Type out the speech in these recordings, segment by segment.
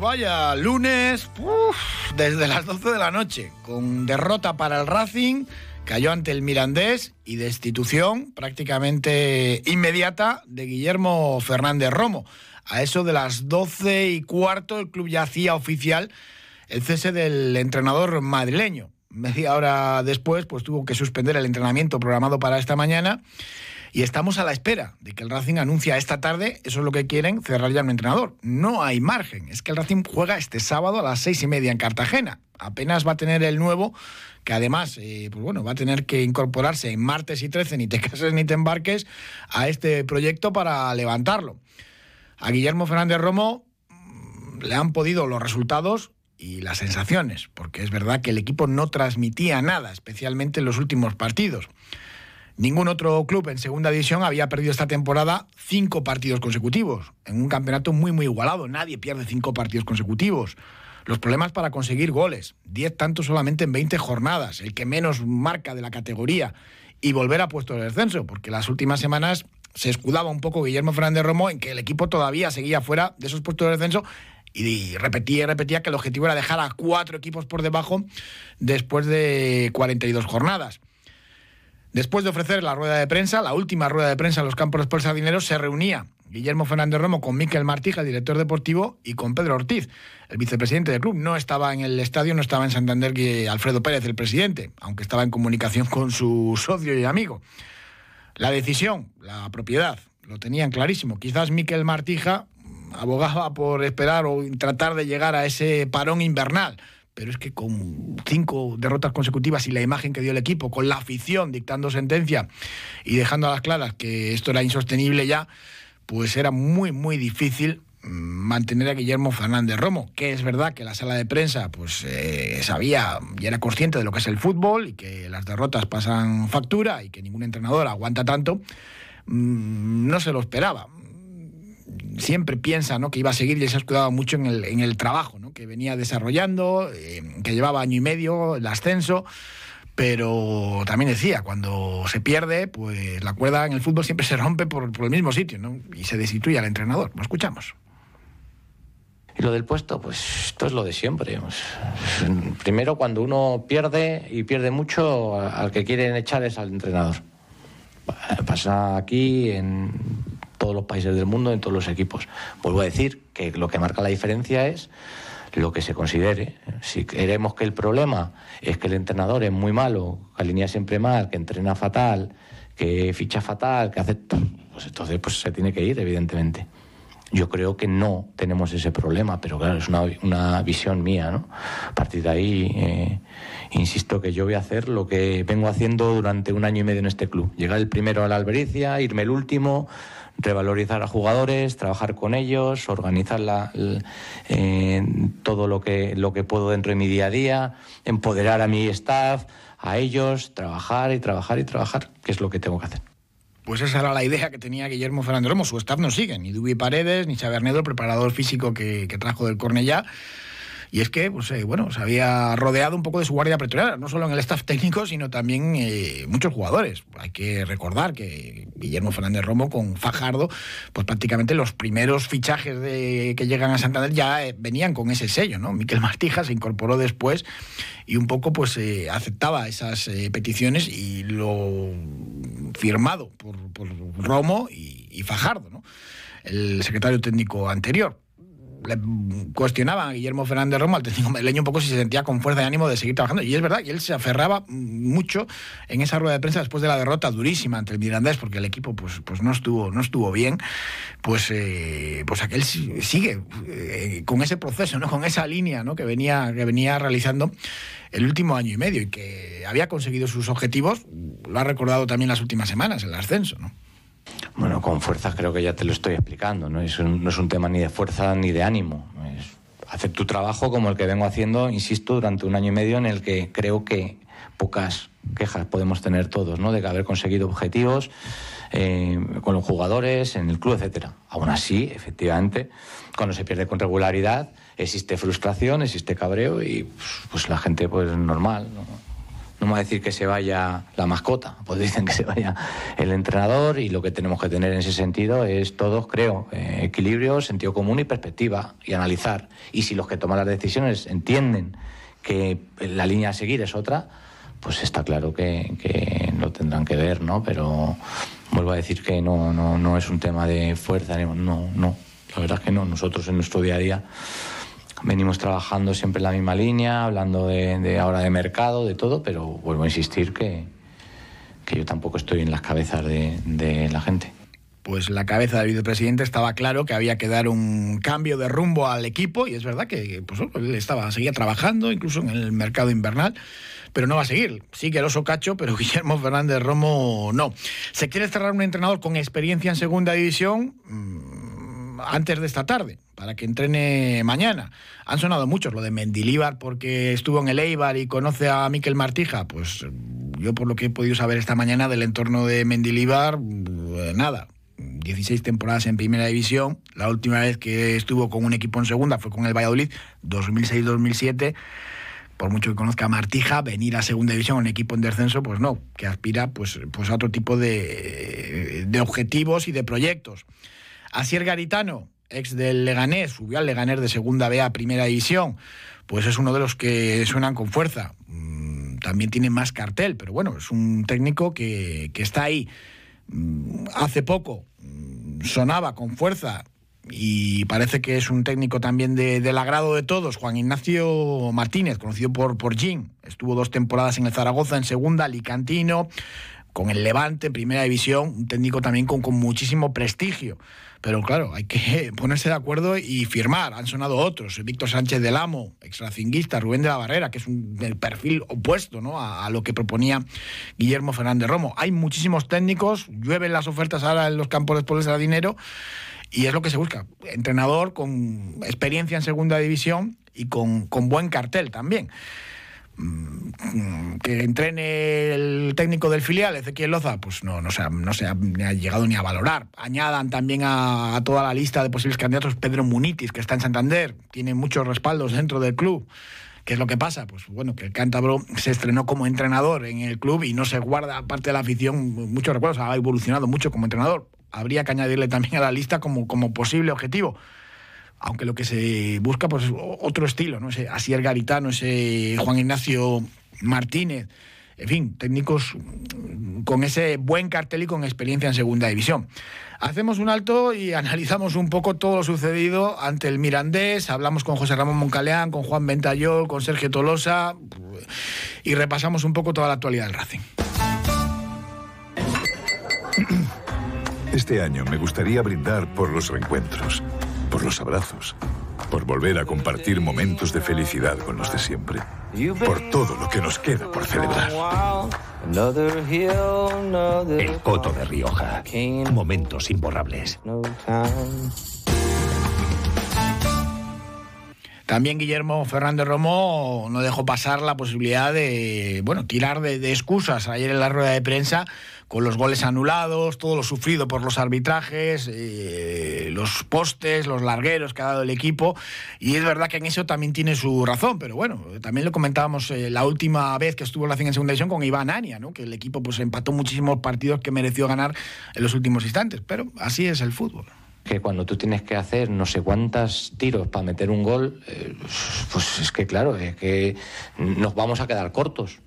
Vaya, lunes, desde las 12 de la noche, con derrota para el Racing, cayó ante el Mirandés y destitución prácticamente inmediata de Guillermo Fernández Romo. A eso de las 12 y cuarto, el club ya hacía oficial el cese del entrenador madrileño. Media hora después, pues tuvo que suspender el entrenamiento programado para esta mañana y estamos a la espera de que el Racing anuncia esta tarde, eso es lo que quieren, cerrar ya un entrenador. No hay margen, es que el Racing juega este sábado a las seis y media en Cartagena. Apenas va a tener el nuevo, que además, eh, pues bueno, va a tener que incorporarse en martes y 13, ni te cases ni te embarques, a este proyecto para levantarlo. A Guillermo Fernández Romo mm, le han podido los resultados y las sensaciones, porque es verdad que el equipo no transmitía nada, especialmente en los últimos partidos. Ningún otro club en segunda división había perdido esta temporada cinco partidos consecutivos, en un campeonato muy muy igualado. Nadie pierde cinco partidos consecutivos. Los problemas para conseguir goles, diez tantos solamente en 20 jornadas, el que menos marca de la categoría, y volver a puesto de descenso, porque las últimas semanas se escudaba un poco Guillermo Fernández Romo en que el equipo todavía seguía fuera de esos puestos de descenso y repetía y repetía que el objetivo era dejar a cuatro equipos por debajo después de 42 jornadas. Después de ofrecer la rueda de prensa, la última rueda de prensa en los campos de Sardinero, se reunía Guillermo Fernández Romo con Miquel Martija, el director deportivo, y con Pedro Ortiz, el vicepresidente del club. No estaba en el estadio, no estaba en Santander Alfredo Pérez, el presidente, aunque estaba en comunicación con su socio y amigo. La decisión, la propiedad, lo tenían clarísimo. Quizás Miquel Martija abogaba por esperar o tratar de llegar a ese parón invernal pero es que con cinco derrotas consecutivas y la imagen que dio el equipo, con la afición dictando sentencia y dejando a las claras que esto era insostenible ya, pues era muy, muy difícil mm, mantener a Guillermo Fernández Romo, que es verdad que la sala de prensa pues eh, sabía y era consciente de lo que es el fútbol y que las derrotas pasan factura y que ningún entrenador aguanta tanto, mm, no se lo esperaba siempre piensa ¿no? que iba a seguir y se ha escudado mucho en el, en el trabajo ¿no? que venía desarrollando, eh, que llevaba año y medio, el ascenso. Pero también decía, cuando se pierde, pues la cuerda en el fútbol siempre se rompe por, el mismo sitio ¿no? y se destituye al entrenador. Lo escuchamos. Y lo del puesto, pues esto es lo de siempre. Pues, primero, cuando uno pierde y pierde mucho, al que quieren echar es al entrenador. Pasa aquí en todos los países del mundo, en todos los equipos. Vuelvo a decir que lo que marca la diferencia es lo que se considere. Si queremos que el problema es que el entrenador es muy malo, que alinea siempre mal, que entrena fatal, que ficha fatal, que hace... Pues entonces pues se tiene que ir, evidentemente. Yo creo que no tenemos ese problema, pero claro, es una, visión mía, ¿no? A partir de ahí, eh, insisto que yo voy a hacer lo que vengo haciendo durante un año y medio en este club. Llegar el primero a la albericia, irme el último, revalorizar a jugadores, trabajar con ellos, organizar eh, todo lo que, lo que puedo dentro de mi día a día, empoderar a mi staff, a ellos, trabajar y trabajar y trabajar, que es lo que tengo que hacer. Pues esa era la idea que tenía Guillermo Fernández Romo. Su staff no sigue, ni Dubi Paredes, ni Xavier Nedo, el preparador físico que, que trajo del Cornellá. Y es que, pues, eh, bueno, se había rodeado un poco de su guardia pretoriana, no solo en el staff técnico, sino también eh, muchos jugadores. Hay que recordar que Guillermo Fernández Romo con Fajardo, pues prácticamente los primeros fichajes de, que llegan a Santander ya eh, venían con ese sello, ¿no? Miquel Martija se incorporó después y un poco pues aceptaba esas peticiones y lo firmado por, Romo y, y Fajardo, ¿no? el secretario técnico anterior le cuestionaban a Guillermo Fernández Romo, al técnico madrileño, un poco si se sentía con fuerza de ánimo de seguir trabajando. Y es verdad, y él se aferraba mucho en esa rueda de prensa después de la derrota durísima ante el Mirandés, porque el equipo pues, pues no, estuvo, no estuvo bien. Pues, eh, pues aquel sigue eh, con ese proceso, ¿no? con esa línea ¿no? que, venía, que venía realizando el último año y medio y que había conseguido sus objetivos, lo ha recordado también las últimas semanas, el ascenso. ¿no? Bueno, con fuerza creo que ya te lo estoy explicando, ¿no? Es un, no es un tema ni de fuerza ni de ánimo. hacer tu trabajo como el que vengo haciendo, insisto, durante un año y medio en el que creo que pocas quejas podemos tener todos, ¿no? De haber conseguido objetivos eh, con los jugadores, en el club, etcétera. Aún así, efectivamente, cuando se pierde con regularidad, existe frustración, existe cabreo y pues, pues la gente, pues normal, ¿no? No va a decir que se vaya la mascota, pues dicen que se vaya el entrenador y lo que tenemos que tener en ese sentido es todos, creo, eh, equilibrio, sentido común y perspectiva y analizar. Y si los que toman las decisiones entienden que la línea a seguir es otra, pues está claro que, que lo tendrán que ver, ¿no? Pero vuelvo a decir que no, no, no es un tema de fuerza, no, no, la verdad es que no, nosotros en nuestro día a día venimos trabajando siempre en la misma línea, hablando de, ahora de mercado, de todo, pero vuelvo a insistir que, que yo tampoco estoy en las cabezas de, la gente pues la cabeza del vicepresidente estaba claro que había que dar un cambio de rumbo al equipo y es verdad que pues, él estaba, seguía trabajando incluso en el mercado invernal, pero no va a seguir. Sigue el oso cacho, pero Guillermo Fernández Romo no. ¿Se quiere cerrar un entrenador con experiencia en segunda división? Mm, antes de esta tarde para que entrene mañana. Han sonado muchos, lo de Mendilíbar porque estuvo en el Eibar y conoce a Miquel Martija. Pues yo por lo que he podido saber esta mañana del entorno de Mendilíbar, eh, nada. 16 temporadas en primera división. La última vez que estuvo con un equipo en segunda fue con el Valladolid, 2006-2007 por mucho que conozca a Martija, venir a segunda división, un equipo en descenso, pues no, que aspira pues, pues a otro tipo de, de objetivos y de proyectos. Asier Garitano, ex del Leganés, subió al Leganés de segunda B a primera división, pues es uno de los que suenan con fuerza. Mm, también tiene más cartel, pero bueno, es un técnico que, está ahí. Mm, hace poco mm, sonaba con fuerza y parece que es un técnico también del agrado de todos, Juan Ignacio Martínez, conocido por, por Jim. Estuvo dos temporadas en el Zaragoza en segunda, Alicantino, con el Levante primera división, un técnico también con, muchísimo prestigio. Pero claro, hay que ponerse de acuerdo y firmar. Han sonado otros. Víctor Sánchez del Amo, extracinguista, Rubén de la Barrera, que es un del perfil opuesto ¿no? a, lo que proponía Guillermo Fernández Romo. Hay muchísimos técnicos, llueven las ofertas ahora en los campos después de dinero. Y es lo que se busca. Entrenador con experiencia en segunda división y con, con buen cartel también. Mm, que entrene el técnico del filial, Ezequiel Loza, pues no, no, se ha, llegado ni a valorar. Añadan también a, toda la lista de posibles candidatos Pedro Munitis, que está en Santander, tiene muchos respaldos dentro del club. ¿Qué es lo que pasa? Pues bueno, que el cántabro se estrenó como entrenador en el club y no se guarda, aparte de la afición, muchos recuerdos, ha evolucionado mucho como entrenador. Habría que añadirle también a la lista como, como posible objetivo aunque lo que se busca pues es otro estilo, ¿no? Ese Asier Garitano, ese Juan Ignacio Martínez, en fin, técnicos con ese buen cartel y con experiencia en segunda división. Hacemos un alto y analizamos un poco todo lo sucedido ante el Mirandés, hablamos con José Ramón Moncaleán, con Juan Ventayol, con Sergio Tolosa y repasamos un poco toda la actualidad del Racing. Este año me gustaría brindar por los reencuentros por los abrazos, por volver a compartir momentos de felicidad con los de siempre, por todo lo que nos queda por celebrar. El Coto de Rioja. Momentos imborrables. También Guillermo Fernández Romo no dejó pasar la posibilidad de, bueno, tirar de, de excusas ayer en la rueda de prensa con los goles anulados, todo lo sufrido por los arbitrajes, eh, los postes, los largueros que ha dado el equipo. Y es verdad que en eso también tiene su razón, pero bueno, también lo comentábamos eh, la última vez que estuvo la en segunda división con Iván Ania, ¿no? que el equipo pues empató muchísimos partidos que mereció ganar en los últimos instantes, pero así es el fútbol que cuando tú tienes que hacer no sé cuántos tiros para meter un gol, eh, pues es que claro, es que nos vamos a quedar cortos.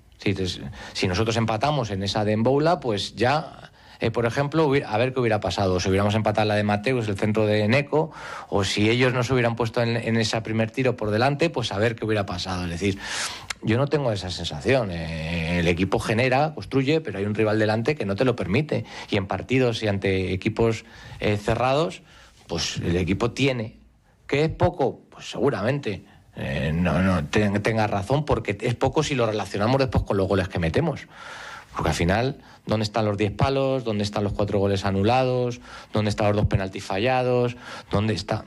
Si, nosotros empatamos en esa de Emboula, pues ya eh, por ejemplo, a ver qué hubiera pasado. Si hubiéramos empatado la de Mateus, el centro de Neco, o si ellos no se hubieran puesto en, ese primer tiro por delante, pues a ver qué hubiera pasado. Es decir, yo no tengo esa sensación. Eh, el equipo genera, construye, pero hay un rival delante que no te lo permite. Y en partidos y ante equipos eh, cerrados, pues el equipo tiene. ¿Qué es poco? Pues seguramente. Eh, no, no tenga razón, porque es poco si lo relacionamos después con los goles que metemos. Porque al final, ¿dónde están los 10 palos? ¿Dónde están los cuatro goles anulados? ¿Dónde están los dos penaltis fallados? ¿Dónde está?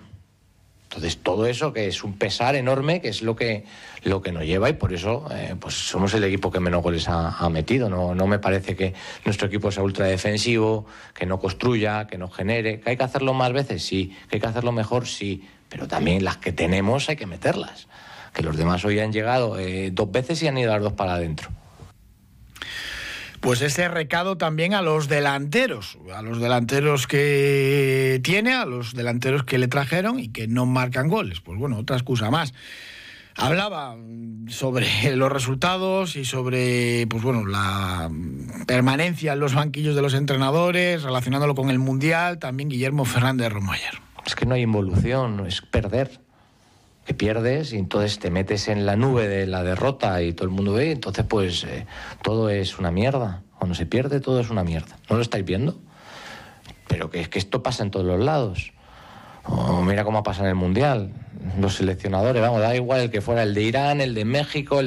Entonces, todo eso que es un pesar enorme, que es lo que, lo que nos lleva y por eso eh, pues somos el equipo que menos goles ha, metido. No, no me parece que nuestro equipo sea ultra defensivo, que no construya, que no genere. ¿Que hay que hacerlo más veces? Sí. ¿Que hay que hacerlo mejor? Sí. Pero también las que tenemos hay que meterlas. Que los demás hoy han llegado eh, dos veces y han ido las dos para adentro. Pues ese recado también a los delanteros, a los delanteros que tiene, a los delanteros que le trajeron y que no marcan goles. Pues bueno, otra excusa más. Hablaba sobre los resultados y sobre pues bueno, la permanencia en los banquillos de los entrenadores, relacionándolo con el Mundial, también Guillermo Fernández Romayer. Es que no hay involución, es perder que pierdes y entonces te metes en la nube de la derrota y todo el mundo ve, entonces pues eh, todo es una mierda. Cuando se pierde todo es una mierda. ¿No lo estáis viendo? Pero que es que esto pasa en todos los lados. mira cómo pasa en el Mundial. Los seleccionadores, vamos, da igual el que fuera el de Irán, el de México,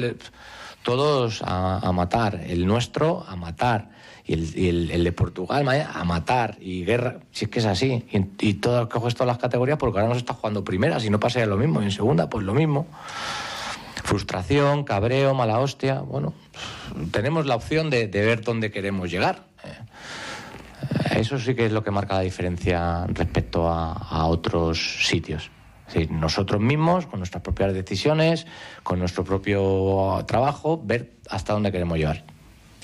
todos a matar. El nuestro a matar y el, de Portugal a matar y guerra, si es que es así. Y, y todo, coges todas las categorías porque ahora nos está jugando primera, si no pasa ya lo mismo, y en segunda pues lo mismo. Frustración, cabreo, mala hostia, bueno, tenemos la opción de, ver dónde queremos llegar. Eh, eso sí que es lo que marca la diferencia respecto a, otros sitios. Es nosotros mismos, con nuestras propias decisiones, con nuestro propio trabajo, ver hasta dónde queremos llegar.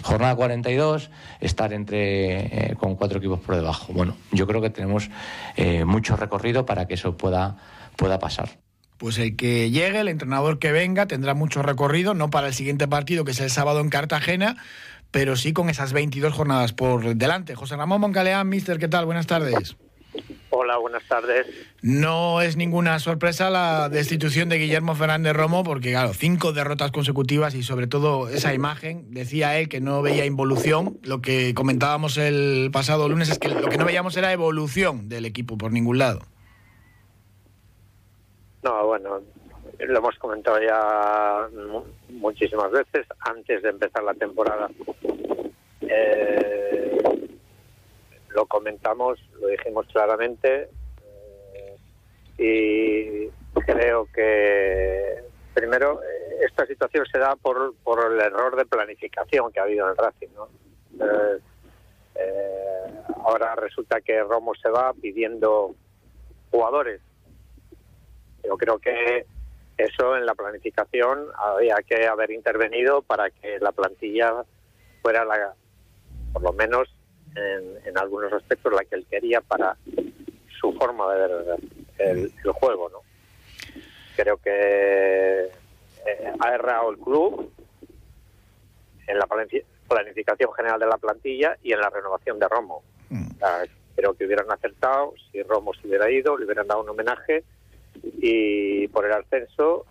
Jornada 42, estar entre eh, con cuatro equipos por debajo. Bueno, yo creo que tenemos eh, mucho recorrido para que eso pueda, pueda pasar. Pues el que llegue, el entrenador que venga, tendrá mucho recorrido, no para el siguiente partido, que es el sábado en Cartagena, pero sí con esas 22 jornadas por delante. José Ramón Moncaleán, mister, ¿qué tal? Buenas tardes. Hola, buenas tardes. No es ninguna sorpresa la destitución de Guillermo Fernández Romo, porque claro, cinco derrotas consecutivas y sobre todo esa imagen, decía él que no veía involución. Lo que comentábamos el pasado lunes es que lo que no veíamos era evolución del equipo por ningún lado. No, bueno, lo hemos comentado ya muchísimas veces antes de empezar la temporada. Eh, lo comentamos, lo dijimos claramente eh, y creo que primero esta situación se da por, por el error de planificación que ha habido en Racing. ¿no? Eh, eh, ahora resulta que Romo se va pidiendo jugadores. Yo creo que eso en la planificación había que haber intervenido para que la plantilla fuera la, por lo menos en, algunos aspectos la que él quería para su forma de ver el, juego, ¿no? Creo que eh, ha errado el club en la planificación general de la plantilla y en la renovación de Romo. Mm. creo que hubieran acertado si Romo se hubiera ido, le hubieran dado un homenaje y por el ascenso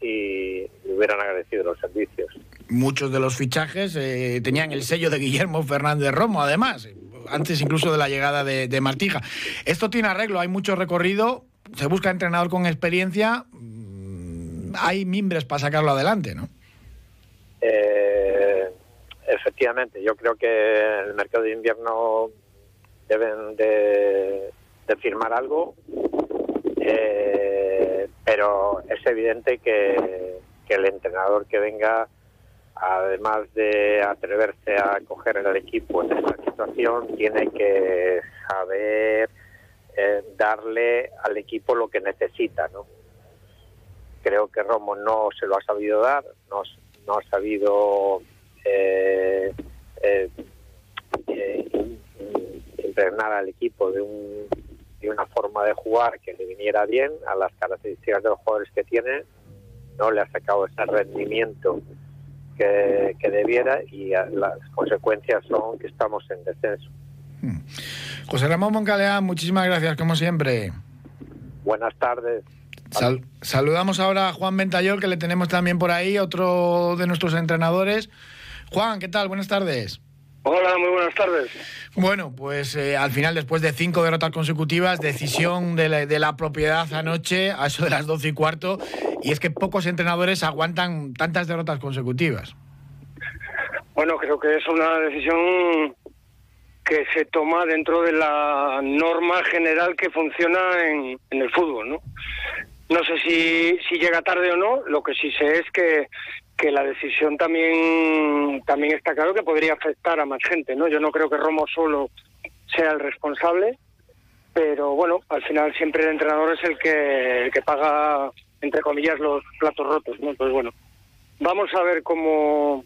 y le hubieran agradecido los servicios muchos de los fichajes eh, tenían el sello de Guillermo Fernández Romo, además, antes incluso de la llegada de, Martija. Esto tiene arreglo, hay mucho recorrido, se busca entrenador con experiencia, mm, hay mimbres para sacarlo adelante, ¿no? Eh, efectivamente, yo creo que el mercado de invierno deben de, firmar algo, eh, pero es evidente que el entrenador que venga además de atreverse a coger el equipo en esta situación, tiene que saber eh, darle al equipo lo que necesita, ¿no? Creo que Romo no se lo ha sabido dar, no, ha sabido eh, eh, impregnar al equipo de, un, de una forma de jugar que le viniera bien a las características de los jugadores que tiene, no le ha sacado ese rendimiento que, debiera y las consecuencias son que estamos en descenso. Hmm. José Ramón Moncaleán, muchísimas gracias, como siempre. Buenas tardes. saludamos ahora a Juan Ventayol, que le tenemos también por ahí, otro de nuestros entrenadores. Juan, ¿qué tal? Buenas tardes. Hola, muy buenas tardes. Bueno, pues eh, al final, después de cinco derrotas consecutivas, decisión de la, de la, propiedad anoche, a eso de las doce y cuarto, y es que pocos entrenadores aguantan tantas derrotas consecutivas. Bueno, creo que es una decisión que se toma dentro de la norma general que funciona en, en el fútbol, ¿no? no sé si, si llega tarde o no, lo que sí sé es que, que la decisión también, también está claro que podría afectar a más gente, ¿no? Yo no creo que Romo solo sea el responsable, pero bueno, al final siempre el entrenador es el que, el que paga, entre comillas, los platos rotos, ¿no? Entonces, bueno, vamos a ver cómo,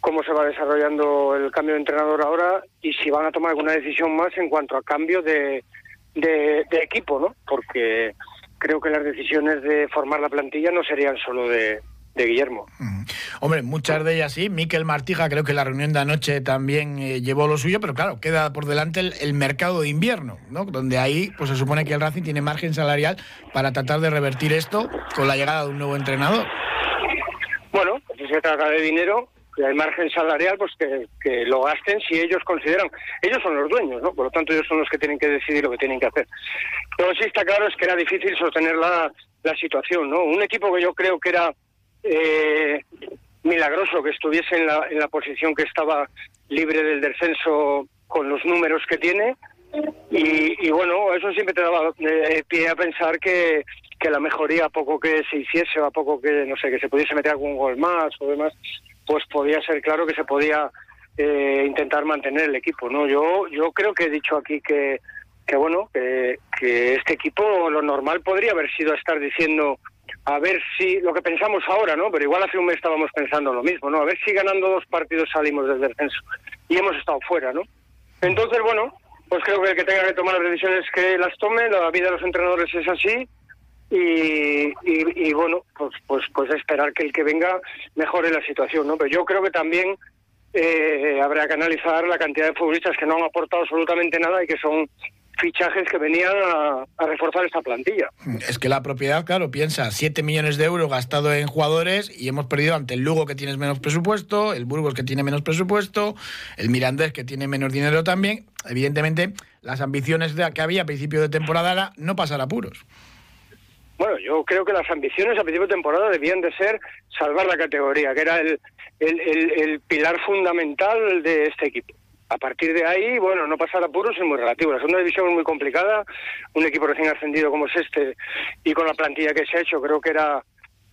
cómo se va desarrollando el cambio de entrenador ahora y si van a tomar alguna decisión más en cuanto a cambio de, de, equipo, ¿no? Porque creo que las decisiones de formar la plantilla no serían solo de, de Guillermo. Hombre, muchas de ellas sí. Miquel Martija creo que la reunión de anoche también eh, llevó lo suyo, pero claro, queda por delante el, mercado de invierno, ¿no? Donde ahí pues se supone que el Racing tiene margen salarial para tratar de revertir esto con la llegada de un nuevo entrenador. Bueno, pues si se trata de dinero, hay margen salarial, pues que, que, lo gasten si ellos consideran. Ellos son los dueños, ¿no? Por lo tanto, ellos son los que tienen que decidir lo que tienen que hacer. Lo que sí está claro es que era difícil sostener la, la situación, ¿no? Un equipo que yo creo que era eh, milagroso que estuviese en la, en la posición que estaba libre del descenso con los números que tiene. Y, bueno, eso siempre te daba eh, pie a pensar que, que la mejoría, a poco que se hiciese o a poco que, no sé, que se pudiese meter algún gol más o demás, pues podía ser claro que se podía eh, intentar mantener el equipo. no Yo yo creo que he dicho aquí que, que bueno, que, que este equipo lo normal podría haber sido estar diciendo a ver si lo que pensamos ahora, ¿no? Pero igual hace un mes estábamos pensando lo mismo, ¿no? A ver si ganando dos partidos salimos del descenso y hemos estado fuera, ¿no? Entonces, bueno, pues creo que el que tenga que tomar las decisiones que las tome, la vida de los entrenadores es así y, y, bueno, pues, pues pues esperar que el que venga mejore la situación, ¿no? Pero yo creo que también eh, habrá que analizar la cantidad de futbolistas que no han aportado absolutamente nada y que son fichajes que venían a, reforzar esta plantilla. Es que la propiedad, claro, piensa 7 millones de euros gastado en jugadores y hemos perdido ante el Lugo que tiene menos presupuesto, el Burgos que tiene menos presupuesto, el Mirandés que tiene menos dinero también. Evidentemente, las ambiciones que había a principio de temporada era no pasar apuros. Bueno, yo creo que las ambiciones a principio de temporada debían de ser salvar la categoría, que era el, el pilar fundamental de este equipo a partir de ahí, bueno, no pasar apuros es muy relativo. La segunda división es muy complicada, un equipo recién ascendido como es este y con la plantilla que se ha hecho, creo que era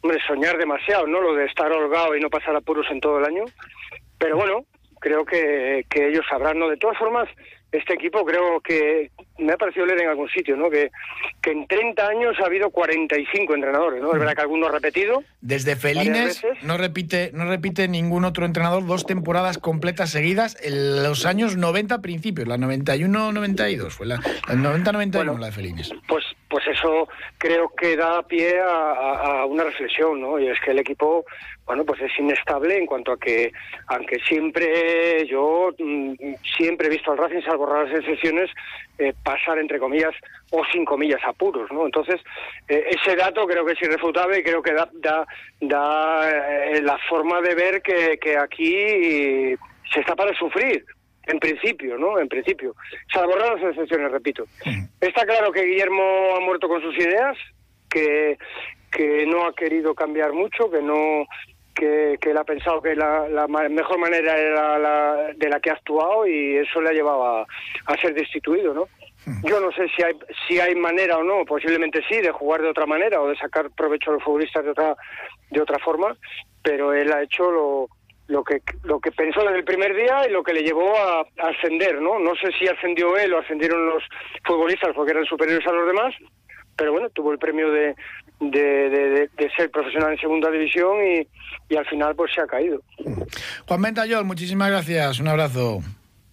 hombre, soñar demasiado, ¿no? Lo de estar holgado y no pasar apuros en todo el año. Pero bueno, creo que, que ellos sabrán, ¿no? De todas formas, este equipo creo que me ha parecido leer en algún sitio, ¿no? Que, que en 30 años ha habido 45 entrenadores, ¿no? Es verdad que algunos repetido. Desde Felines no repite, no repite ningún otro entrenador dos temporadas completas seguidas en los años 90 principios, la 91-92, fue la, 90-91 la de Felines. Pues, pues eso creo que da pie a, una reflexión, ¿no? Y es que el equipo, bueno, pues es inestable en cuanto a que, aunque siempre yo mm, siempre he visto al Racing, salvo raras excepciones, eh, pasar entre comillas o sin comillas apuros, ¿no? Entonces eh, ese dato creo que es irrefutable y creo que da da, da eh, la forma de ver que, que aquí se está para sufrir en principio, ¿no? En principio. Salvo raras excepciones, repito. Está claro que Guillermo ha muerto con sus ideas, que, que no ha querido cambiar mucho, que no que, que él ha pensado que la, mejor manera era la de la que ha actuado y eso le ha llevado a, ser destituido, ¿no? Yo no sé si hay si hay manera o no, posiblemente sí, de jugar de otra manera o de sacar provecho a los futbolistas de otra de otra forma, pero él ha hecho lo, lo que lo que pensó desde el primer día y lo que le llevó a, ascender, ¿no? No sé si ascendió él o ascendieron los futbolistas porque eran superiores a los demás, pero bueno, tuvo el premio de, de, ser profesional en segunda división y, y, al final pues se ha caído. Juan Ventayol, muchísimas gracias, un abrazo.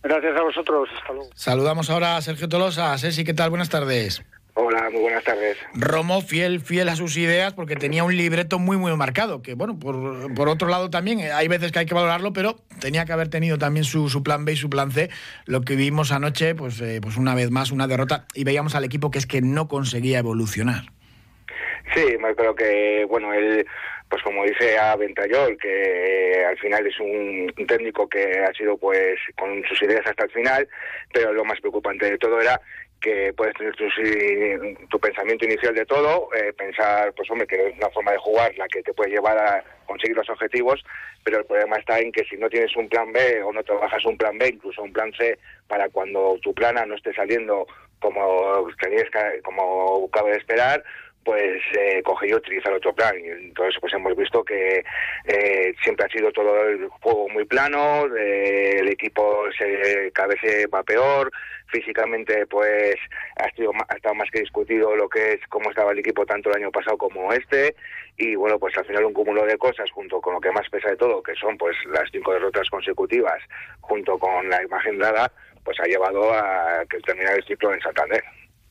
Gracias a vosotros, Saludamos ahora a Sergio Tolosa. Ceci, ¿qué tal? Buenas tardes. Hola, muy buenas tardes. Romo, fiel, fiel a sus ideas, porque tenía un libreto muy, muy marcado, que bueno, por, por otro lado también, eh, hay veces que hay que valorarlo, pero tenía que haber tenido también su, su plan B y su plan C. Lo que vimos anoche, pues, eh, pues una vez más, una derrota, y veíamos al equipo que es que no conseguía evolucionar. Sí, me creo que, bueno, él pues como dice a Ventayol, que al final es un, técnico que ha sido pues con sus ideas hasta el final, pero lo más preocupante de todo era que puedes tener tu, pensamiento inicial de todo, eh, pensar, pues hombre, que es una forma de jugar la que te puede llevar a conseguir los objetivos, pero el problema está en que si no tienes un plan B o no trabajas un plan B, incluso un plan C, para cuando tu plana no esté saliendo como tenías como cabe esperar, pues eh, coge y utiliza el otro plan. Y entonces pues hemos visto que eh, siempre ha sido todo el juego muy plano, eh, el equipo se, cada vez va peor, físicamente pues ha, sido, ha estado más que discutido lo que es cómo estaba el equipo tanto el año pasado como este y bueno pues al final un cúmulo de cosas junto con lo que más pesa de todo que son pues las cinco derrotas consecutivas junto con la imagen dada pues ha llevado a que terminar el ciclo en Santander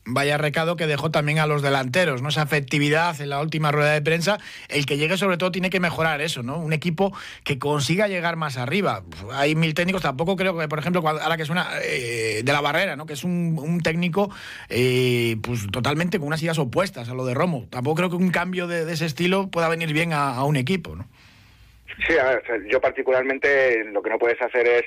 vaya recado que dejó también a los delanteros, ¿no? Esa efectividad en la última rueda de prensa. El que llegue, sobre todo, tiene que mejorar eso, ¿no? Un equipo que consiga llegar más arriba. Hay mil técnicos, tampoco creo que, por ejemplo, ahora que es una eh, de la barrera, ¿no? Que es un, técnico eh, pues totalmente con unas ideas opuestas a lo de Romo. Tampoco creo que un cambio de, ese estilo pueda venir bien a, un equipo, ¿no? Sí, a ver, yo particularmente lo que no puedes hacer es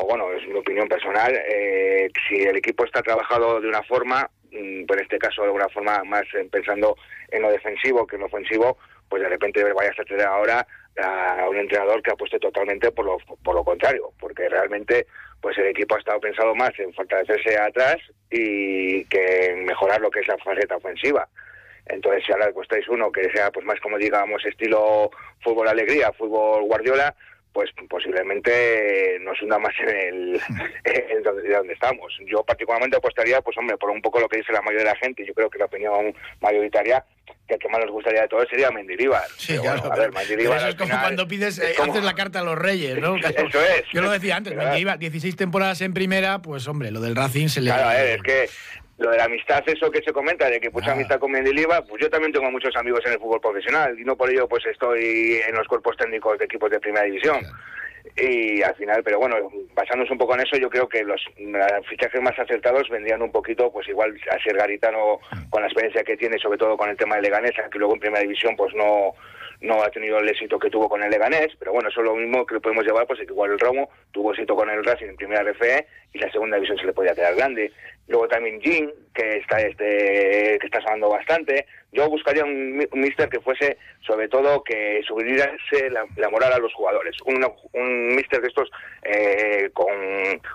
o bueno, es mi opinión personal, eh, si el equipo está trabajado de una forma, Mm, por este caso de alguna forma más eh, pensando en lo defensivo que en lo ofensivo, pues de repente vayas a tener ahora a un entrenador que apueste totalmente por lo, por lo contrario, porque realmente pues el equipo ha estado pensado más en fortalecerse atrás y que en mejorar lo que es la faceta ofensiva. Entonces, si ahora le costáis uno que sea pues más como digamos estilo fútbol alegría, fútbol guardiola, pues posiblemente nos hunda más en el en donde, estamos. Yo particularmente apostaría, pues hombre, por un poco lo que dice la mayoría de la gente, yo creo que la opinión mayoritaria, que el que más nos gustaría de todo sería Mendilibar. Sí, claro, a ver, Mendilibar eso es como cuando pides, eh, haces la carta a los reyes, ¿no? eso es. Yo lo decía antes, Mendilibar, 16 temporadas en primera, pues hombre, lo del Racing se le... Claro, a ver, es que lo de la amistad, eso que se comenta, de que mucha amistad con Mendilibar, pues yo también tengo muchos amigos en el fútbol profesional y no por ello pues estoy en los cuerpos técnicos de equipos de primera división. Y al final, pero bueno, basándonos un poco en eso, yo creo que los fichajes más acertados vendrían un poquito, pues igual a ser Garitano con la experiencia que tiene, sobre todo con el tema de Leganés, que luego en primera división pues no no ha tenido el éxito que tuvo con el Leganés, pero bueno, eso es lo mismo que podemos llevar, pues igual el Romo tuvo éxito con el Racing en primera RFE y la segunda división se le podía quedar grande. Luego también Jin, que está este que está sonando bastante. Yo buscaría un, mister que fuese, sobre todo, que subiese la, moral a los jugadores. Un, un mister de estos eh, con,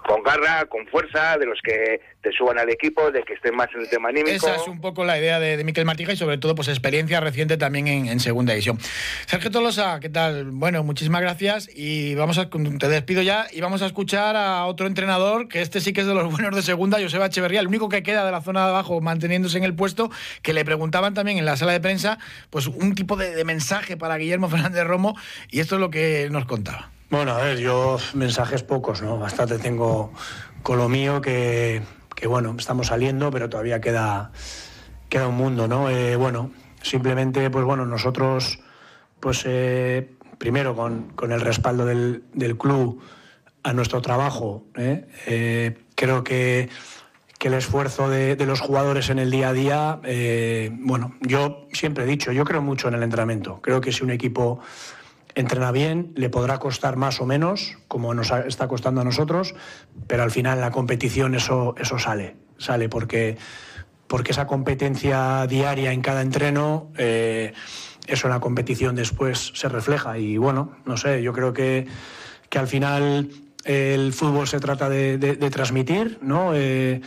con garra, con fuerza, de los que te suban al equipo, de que estén más en el tema anímico. Esa es un poco la idea de, de Miquel Martija y sobre todo pues experiencia reciente también en, segunda división. Sergio Tolosa, ¿qué tal? Bueno, muchísimas gracias y vamos a te despido ya y vamos a escuchar a otro entrenador que este sí que es de los buenos de segunda, Joseba Echeverría, el único que queda de la zona de abajo manteniéndose en el puesto, que le preguntaban también en la sala de prensa pues un tipo de, mensaje para Guillermo Fernández Romo y esto es lo que nos contaba. Bueno, a ver, yo mensajes pocos, ¿no? Bastante tengo con lo mío que que bueno, estamos saliendo, pero todavía queda, queda un mundo, ¿no? Eh, bueno, simplemente, pues bueno, nosotros, pues eh, primero con, el respaldo del, club a nuestro trabajo, ¿eh? creo que, que, el esfuerzo de, los jugadores en el día a día, bueno, yo siempre he dicho, yo creo mucho en el entrenamiento, creo que si un equipo entrena bien, le podrá costar más o menos, como nos está costando a nosotros, pero al final en la competición eso, eso sale, sale porque, porque esa competencia diaria en cada entreno, eh, eso en la competición después se refleja. Y bueno, no sé, yo creo que, que al final el fútbol se trata de, transmitir, ¿no? Eh,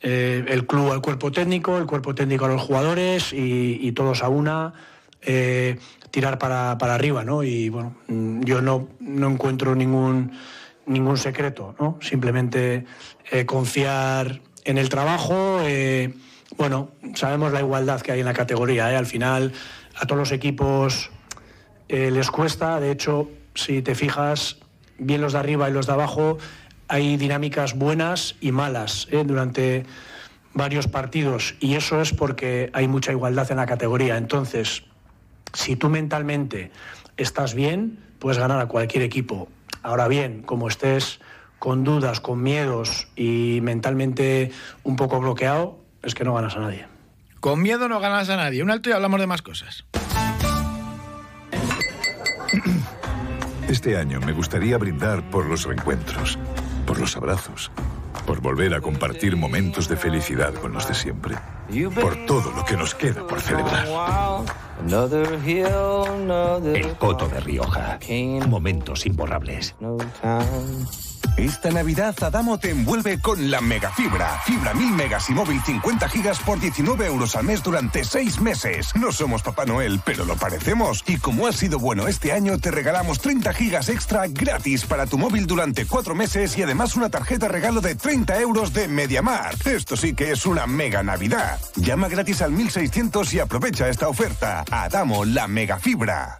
eh, el club al cuerpo técnico, el cuerpo técnico a los jugadores y, todos a una tirar para, arriba, ¿no? Y bueno, mm, yo no, no encuentro ningún, ningún secreto, ¿no? Simplemente eh, confiar en el trabajo. Eh, bueno, sabemos la igualdad que hay en la categoría, ¿eh? Al final a todos los equipos les cuesta, de hecho, si te fijas, bien los de arriba y los de abajo, hay dinámicas buenas y malas durante varios partidos y eso es porque hay mucha igualdad en la categoría. Entonces, si tú mentalmente estás bien, puedes ganar a cualquier equipo. Ahora bien, como estés con dudas, con miedos y mentalmente un poco bloqueado, es que no ganas a nadie. Con miedo no ganas a nadie. Un alto y hablamos de más cosas. Este año me gustaría brindar por los reencuentros, por los abrazos, por volver a compartir momentos de felicidad con los de siempre, por todo lo que nos queda por celebrar. El Coto de Rioja. Momentos imborrables. Esta Navidad Adamo te envuelve con la megafibra. Fibra 1000 megas y móvil 50 gigas por 19 euros al mes durante 6 meses. No somos Papá Noel, pero lo parecemos. Y como ha sido bueno este año, te regalamos 30 gigas extra gratis para tu móvil durante 4 meses y además una tarjeta regalo de 30 euros de Mediamar. Esto sí que es una mega Navidad. Llama gratis al 1600 y aprovecha esta oferta. Adamo, la megafibra.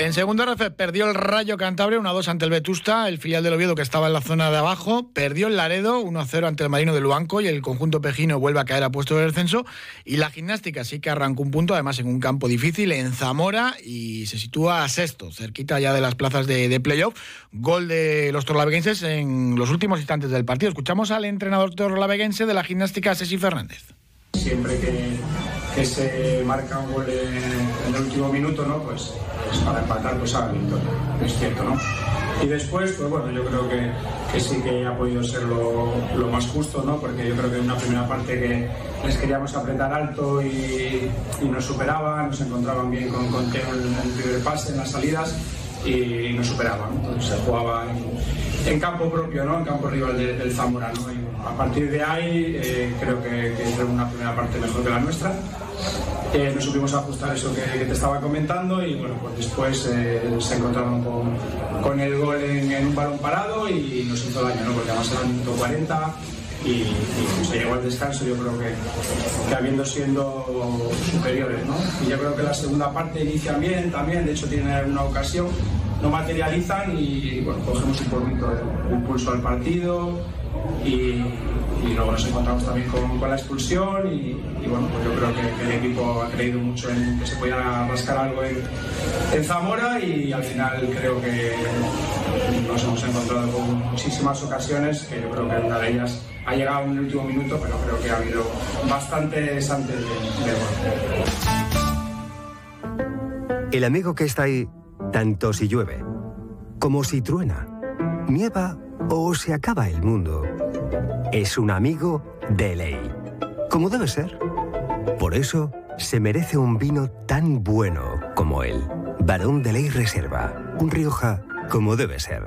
En segundo RF perdió el Rayo Cantabria 1-2 ante el Vetusta, el filial del Oviedo que estaba en la zona de abajo, perdió el Laredo 1-0 ante el Marino de Luanco y el conjunto pejino vuelve a caer a puesto de descenso y la gimnástica sí que arrancó un punto, además en un campo difícil en Zamora y se sitúa a sexto, cerquita ya de las plazas de, de playoff. Gol de los torlaveguenses en los últimos instantes del partido. Escuchamos al entrenador torlaveguense de la gimnástica, Ceci Fernández. Siempre que, que se marca un gol en, el último minuto, ¿no? Pues pues para empatar pues a la victoria, es cierto, ¿no? Y después, pues bueno, yo creo que, sí que ha podido ser lo, más justo, ¿no? Porque yo creo que en una primera parte que les queríamos apretar alto y, nos superaban, nos encontraban bien con, con en el primer pase, en las salidas y nos superaban. Entonces se jugaba en, campo propio, ¿no? En campo rival de, del Zamora, ¿no? Y a partir de ahí eh, creo que, que fue una primera parte mejor que la nuestra. Eh, nos supimos ajustar eso que, te estaba comentando y bueno, pues después eh, se encontraron con, con el gol en, en, un balón parado y nos hizo daño, ¿no? porque además era el minuto 40 y, y, se llegó al descanso yo creo que, habiendo siendo superiores. ¿no? Y yo creo que la segunda parte inicia bien también, de hecho tiene una ocasión, no materializan y bueno, cogemos un poquito el, el pulso al partido y, luego nos encontramos también con, la expulsión y, bueno, pues yo creo que, el equipo ha creído mucho en que se pudiera rascar algo en, Zamora y al final creo que nos hemos encontrado con muchísimas ocasiones que yo creo que una de ellas ha llegado en el último minuto, pero creo que ha habido bastantes antes de, de El amigo que está ahí, tanto si llueve como si truena, nieva o se acaba el mundo es un amigo de ley, como debe ser. Por eso se merece un vino tan bueno como él. Barón de Ley Reserva, un Rioja como debe ser.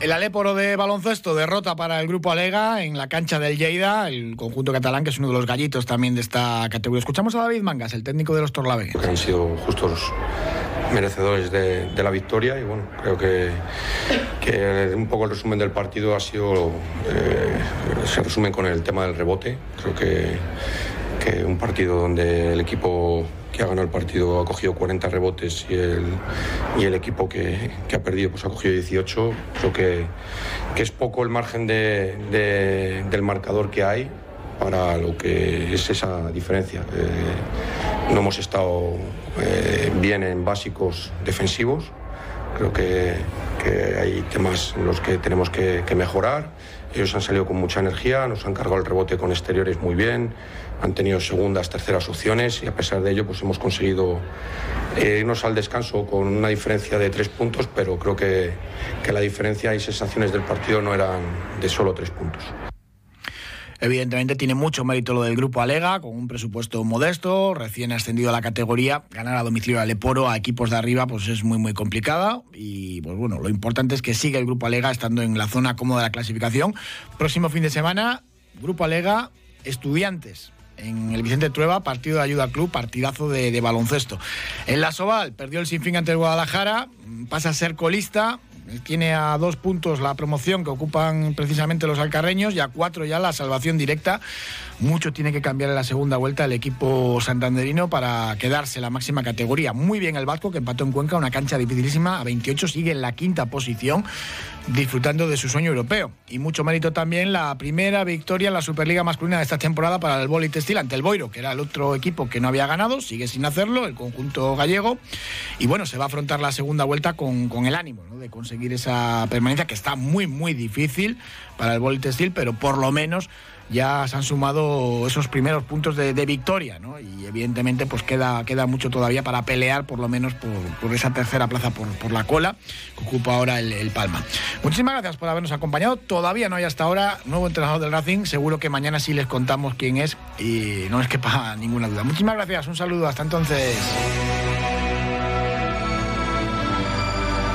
El Aléporo de baloncesto derrota para el grupo Alega en la cancha del Lleida, el conjunto catalán, que es uno de los gallitos también de esta categoría. Escuchamos a David Mangas, el técnico de los Torlavegues. Han sido justos merecedores de, de, la victoria y bueno, creo que, que, un poco el resumen del partido ha sido, eh, se resume con el tema del rebote. Creo que, un partido donde el equipo que ha ganado el partido ha cogido 40 rebotes y el, y el equipo que, que, ha perdido pues ha cogido 18. Creo que, que es poco el margen de, del marcador que hay para lo que es esa diferencia. Eh, no hemos estado eh, bien en básicos defensivos. Creo que, hay temas en los que tenemos que, que mejorar. Ellos han salido con mucha energía, nos han cargado el rebote con exteriores muy bien, han tenido segundas, terceras opciones y a pesar de ello pues hemos conseguido eh, irnos al descanso con una diferencia de tres puntos, pero creo que, que la diferencia y sensaciones del partido no eran de solo tres puntos. Evidentemente tiene mucho mérito lo del grupo Alega, con un presupuesto modesto, recién ascendido a la categoría. Ganar a domicilio al Leporo a equipos de arriba pues es muy muy complicada. Y pues bueno, lo importante es que siga el grupo Alega estando en la zona cómoda de la clasificación. Próximo fin de semana, grupo Alega, estudiantes. En el Vicente Trueba, partido de ayuda al club, partidazo de, de baloncesto. En la Soval, perdió el sinfín ante el Guadalajara, pasa a ser colista, tiene a dos puntos la promoción que ocupan precisamente los alcarreños y a cuatro ya la salvación directa. Mucho tiene que cambiar en la segunda vuelta el equipo santanderino para quedarse en la máxima categoría. Muy bien el Vasco que empató en Cuenca, una cancha dificilísima, a 28 sigue en la quinta posición disfrutando de su sueño europeo. Y mucho mérito también la primera victoria en la Superliga masculina de esta temporada para el Boli Textil ante el Boiro, que era el otro equipo que no había ganado, sigue sin hacerlo, el conjunto gallego. Y bueno, se va a afrontar la segunda vuelta con, con el ánimo de conseguir conseguir esa permanencia que está muy, muy difícil para el Boli Textil, pero por lo menos ya se han sumado esos primeros puntos de, victoria, ¿no? Y evidentemente pues queda, queda mucho todavía para pelear, por lo menos por, esa tercera plaza por, la cola que ocupa ahora el, Palma. Muchísimas gracias por habernos acompañado. Todavía no hay hasta ahora nuevo entrenador del Racing. Seguro que mañana sí les contamos quién es y no les quepa ninguna duda. Muchísimas gracias. Un saludo. Hasta entonces.